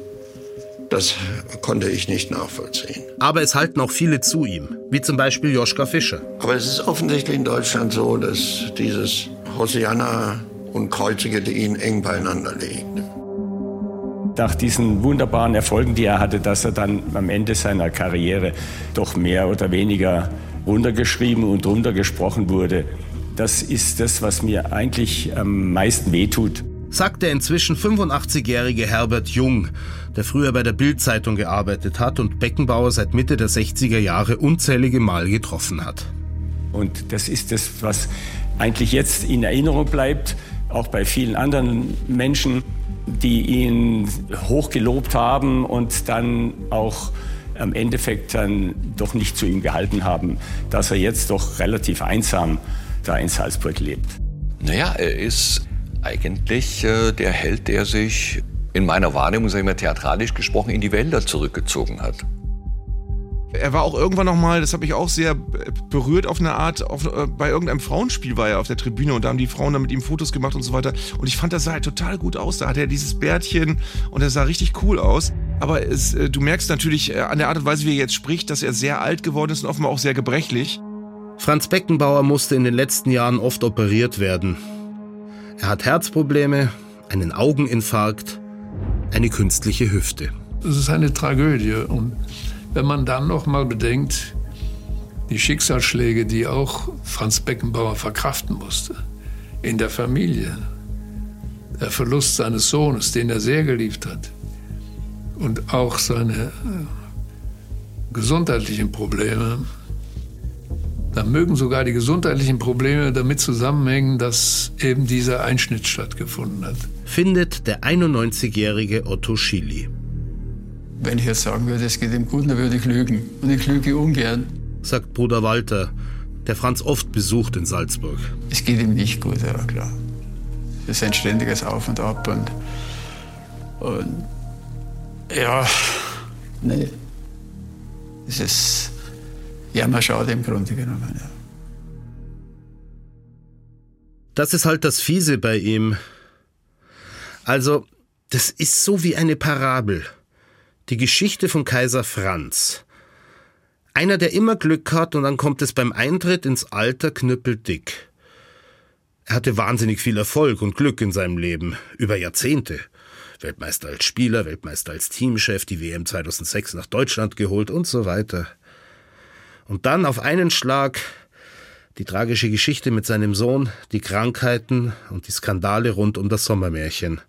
Das konnte ich nicht nachvollziehen. Aber es halten auch viele zu ihm, wie zum Beispiel Joschka Fischer. Aber es ist offensichtlich in Deutschland so, dass dieses Hosianna und Kreuzige ihn eng beieinander liegen. Nach diesen wunderbaren Erfolgen, die er hatte, dass er dann am Ende seiner Karriere doch mehr oder weniger runtergeschrieben und runtergesprochen wurde. Das ist das, was mir eigentlich am meisten wehtut. Sagt der inzwischen 85-jährige Herbert Jung, der früher bei der Bild-Zeitung gearbeitet hat und Beckenbauer seit Mitte der 60er Jahre unzählige Mal getroffen hat. Und das ist das, was eigentlich jetzt in Erinnerung bleibt, auch bei vielen anderen Menschen, die ihn hochgelobt haben und dann auch am Endeffekt dann doch nicht zu ihm gehalten haben, dass er jetzt doch relativ einsam da in Salzburg lebt. Naja, er ist eigentlich äh, der Held, der sich in meiner Wahrnehmung, sage ich mal, theatralisch gesprochen, in die Wälder zurückgezogen hat. Er war auch irgendwann noch mal, das habe ich auch sehr berührt auf eine Art, auf, äh, bei irgendeinem Frauenspiel war er auf der Tribüne und da haben die Frauen dann mit ihm Fotos gemacht und so weiter. Und ich fand, das sah halt total gut aus. Da hatte er dieses Bärtchen und er sah richtig cool aus. Aber es, äh, du merkst natürlich äh, an der Art und Weise, wie er jetzt spricht, dass er sehr alt geworden ist und offenbar auch sehr gebrechlich. Franz Beckenbauer musste in den letzten Jahren oft operiert werden. Er hat Herzprobleme, einen Augeninfarkt, eine künstliche Hüfte. Das ist eine Tragödie. Und wenn man dann noch mal bedenkt, die Schicksalsschläge, die auch Franz Beckenbauer verkraften musste, in der Familie, der Verlust seines Sohnes, den er sehr geliebt hat, und auch seine äh, gesundheitlichen Probleme, dann mögen sogar die gesundheitlichen Probleme damit zusammenhängen, dass eben dieser Einschnitt stattgefunden hat. Findet der 91-jährige Otto Schily. Wenn ich jetzt sagen würde, es geht ihm gut, dann würde ich lügen. Und ich lüge ungern. Sagt Bruder Walter, der Franz oft besucht in Salzburg. Es geht ihm nicht gut, ja klar. Es ist ein ständiges Auf und Ab und, und ja, nee. Es ist ja mal schade im Grunde genommen, ja. Das ist halt das Fiese bei ihm. Also, das ist so wie eine Parabel. Die Geschichte von Kaiser Franz. Einer, der immer Glück hat und dann kommt es beim Eintritt ins Alter knüppeldick. Er hatte wahnsinnig viel Erfolg und Glück in seinem Leben, über Jahrzehnte. Weltmeister als Spieler, Weltmeister als Teamchef, die WM 2006 nach Deutschland geholt und so weiter. Und dann auf einen Schlag die tragische Geschichte mit seinem Sohn, die Krankheiten und die Skandale rund um das Sommermärchen.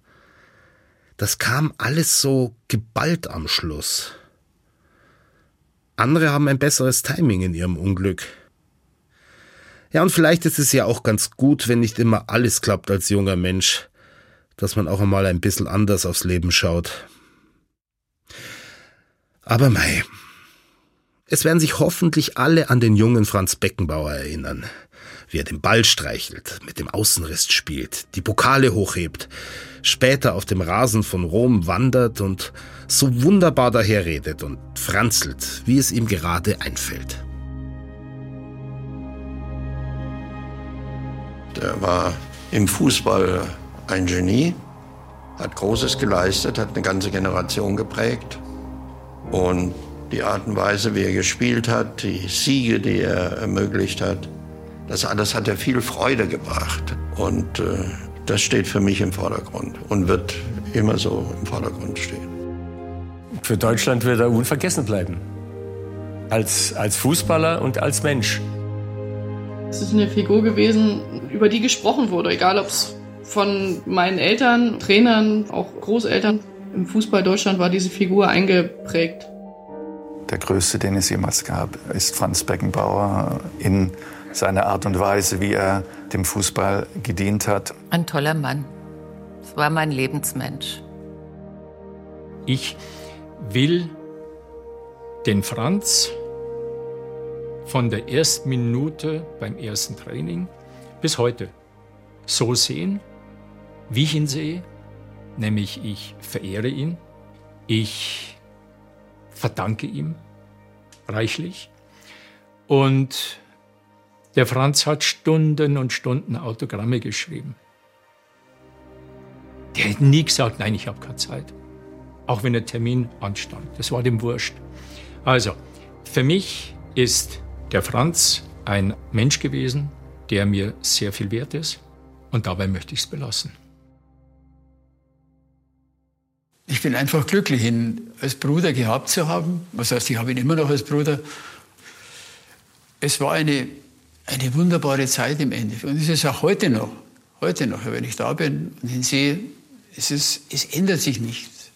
Das kam alles so geballt am Schluss. Andere haben ein besseres Timing in ihrem Unglück. Ja, und vielleicht ist es ja auch ganz gut, wenn nicht immer alles klappt als junger Mensch dass man auch einmal ein bisschen anders aufs Leben schaut. Aber mei, es werden sich hoffentlich alle an den jungen Franz Beckenbauer erinnern, wie er den Ball streichelt, mit dem Außenriss spielt, die Pokale hochhebt, später auf dem Rasen von Rom wandert und so wunderbar daherredet und franzelt, wie es ihm gerade einfällt. Der war im Fußball ein Genie, hat Großes geleistet, hat eine ganze Generation geprägt. Und die Art und Weise, wie er gespielt hat, die Siege, die er ermöglicht hat, das alles hat er viel Freude gebracht. Und äh, das steht für mich im Vordergrund und wird immer so im Vordergrund stehen. Für Deutschland wird er unvergessen bleiben. Als, als Fußballer und als Mensch. Es ist eine Figur gewesen, über die gesprochen wurde, egal ob es von meinen Eltern, Trainern, auch Großeltern. Im Fußball Deutschland war diese Figur eingeprägt. Der größte, den es jemals gab, ist Franz Beckenbauer in seine Art und Weise, wie er dem Fußball gedient hat. Ein toller Mann. Es war mein Lebensmensch. Ich will den Franz von der ersten Minute beim ersten Training bis heute so sehen, wie ich ihn sehe, nämlich ich verehre ihn, ich verdanke ihm reichlich und der Franz hat Stunden und Stunden Autogramme geschrieben. Der hätte nie gesagt, nein, ich habe keine Zeit. Auch wenn der Termin anstand. Das war dem wurscht. Also, für mich ist der Franz ein Mensch gewesen, der mir sehr viel wert ist. Und dabei möchte ich es belassen. Ich bin einfach glücklich, ihn als Bruder gehabt zu haben. Was heißt, ich habe ihn immer noch als Bruder. Es war eine, eine wunderbare Zeit im Endeffekt. Und es ist auch heute noch. Heute noch, wenn ich da bin und ihn sehe, es, ist, es ändert sich nichts.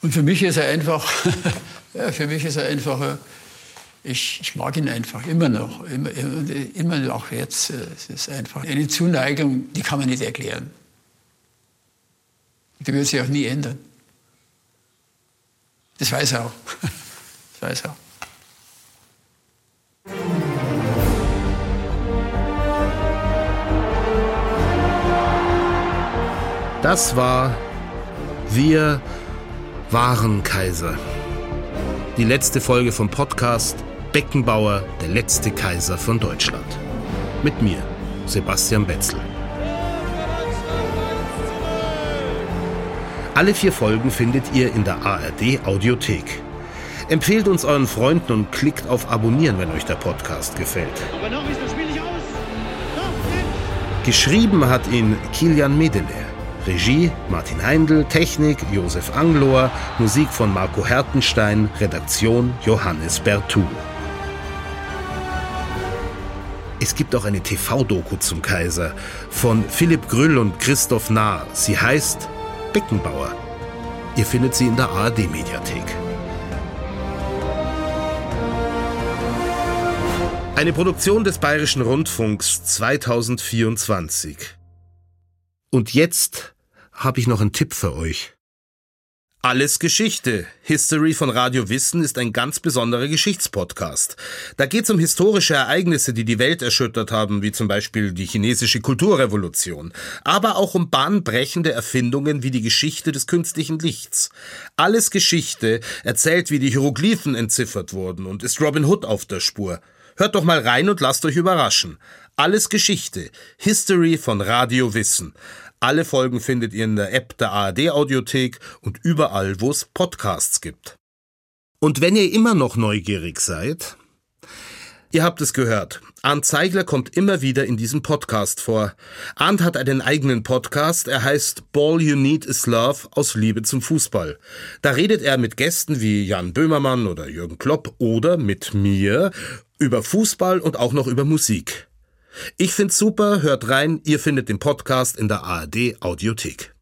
Und für mich ist er einfach, ja, für mich ist er einfach, ich, ich mag ihn einfach immer noch, immer, immer, immer noch jetzt. Es ist einfach eine Zuneigung, die kann man nicht erklären. Die wird sich auch nie ändern. Das weiß er auch. Das weiß er auch. Das war Wir waren Kaiser. Die letzte Folge vom Podcast Beckenbauer, der letzte Kaiser von Deutschland. Mit mir, Sebastian Betzel. Alle vier Folgen findet ihr in der ARD Audiothek. Empfehlt uns euren Freunden und klickt auf Abonnieren, wenn euch der Podcast gefällt. Geschrieben hat ihn Kilian Medeler. Regie Martin Heindl, Technik Josef Anglohr, Musik von Marco Hertenstein, Redaktion Johannes Bertou. Es gibt auch eine TV-Doku zum Kaiser von Philipp Grüll und Christoph Nahr. Sie heißt Beckenbauer. Ihr findet sie in der ARD-Mediathek. Eine Produktion des Bayerischen Rundfunks 2024. Und jetzt habe ich noch einen Tipp für euch. Alles Geschichte. History von Radio Wissen ist ein ganz besonderer Geschichtspodcast. Da geht es um historische Ereignisse, die die Welt erschüttert haben, wie zum Beispiel die chinesische Kulturrevolution, aber auch um bahnbrechende Erfindungen wie die Geschichte des künstlichen Lichts. Alles Geschichte erzählt, wie die Hieroglyphen entziffert wurden und ist Robin Hood auf der Spur. Hört doch mal rein und lasst euch überraschen. Alles Geschichte. History von Radio Wissen. Alle Folgen findet ihr in der App der ARD Audiothek und überall, wo es Podcasts gibt. Und wenn ihr immer noch neugierig seid, Ihr habt es gehört. Arndt Zeigler kommt immer wieder in diesem Podcast vor. Arndt hat einen eigenen Podcast. Er heißt Ball You Need Is Love aus Liebe zum Fußball. Da redet er mit Gästen wie Jan Böhmermann oder Jürgen Klopp oder mit mir über Fußball und auch noch über Musik. Ich find's super, hört rein, ihr findet den Podcast in der ARD Audiothek.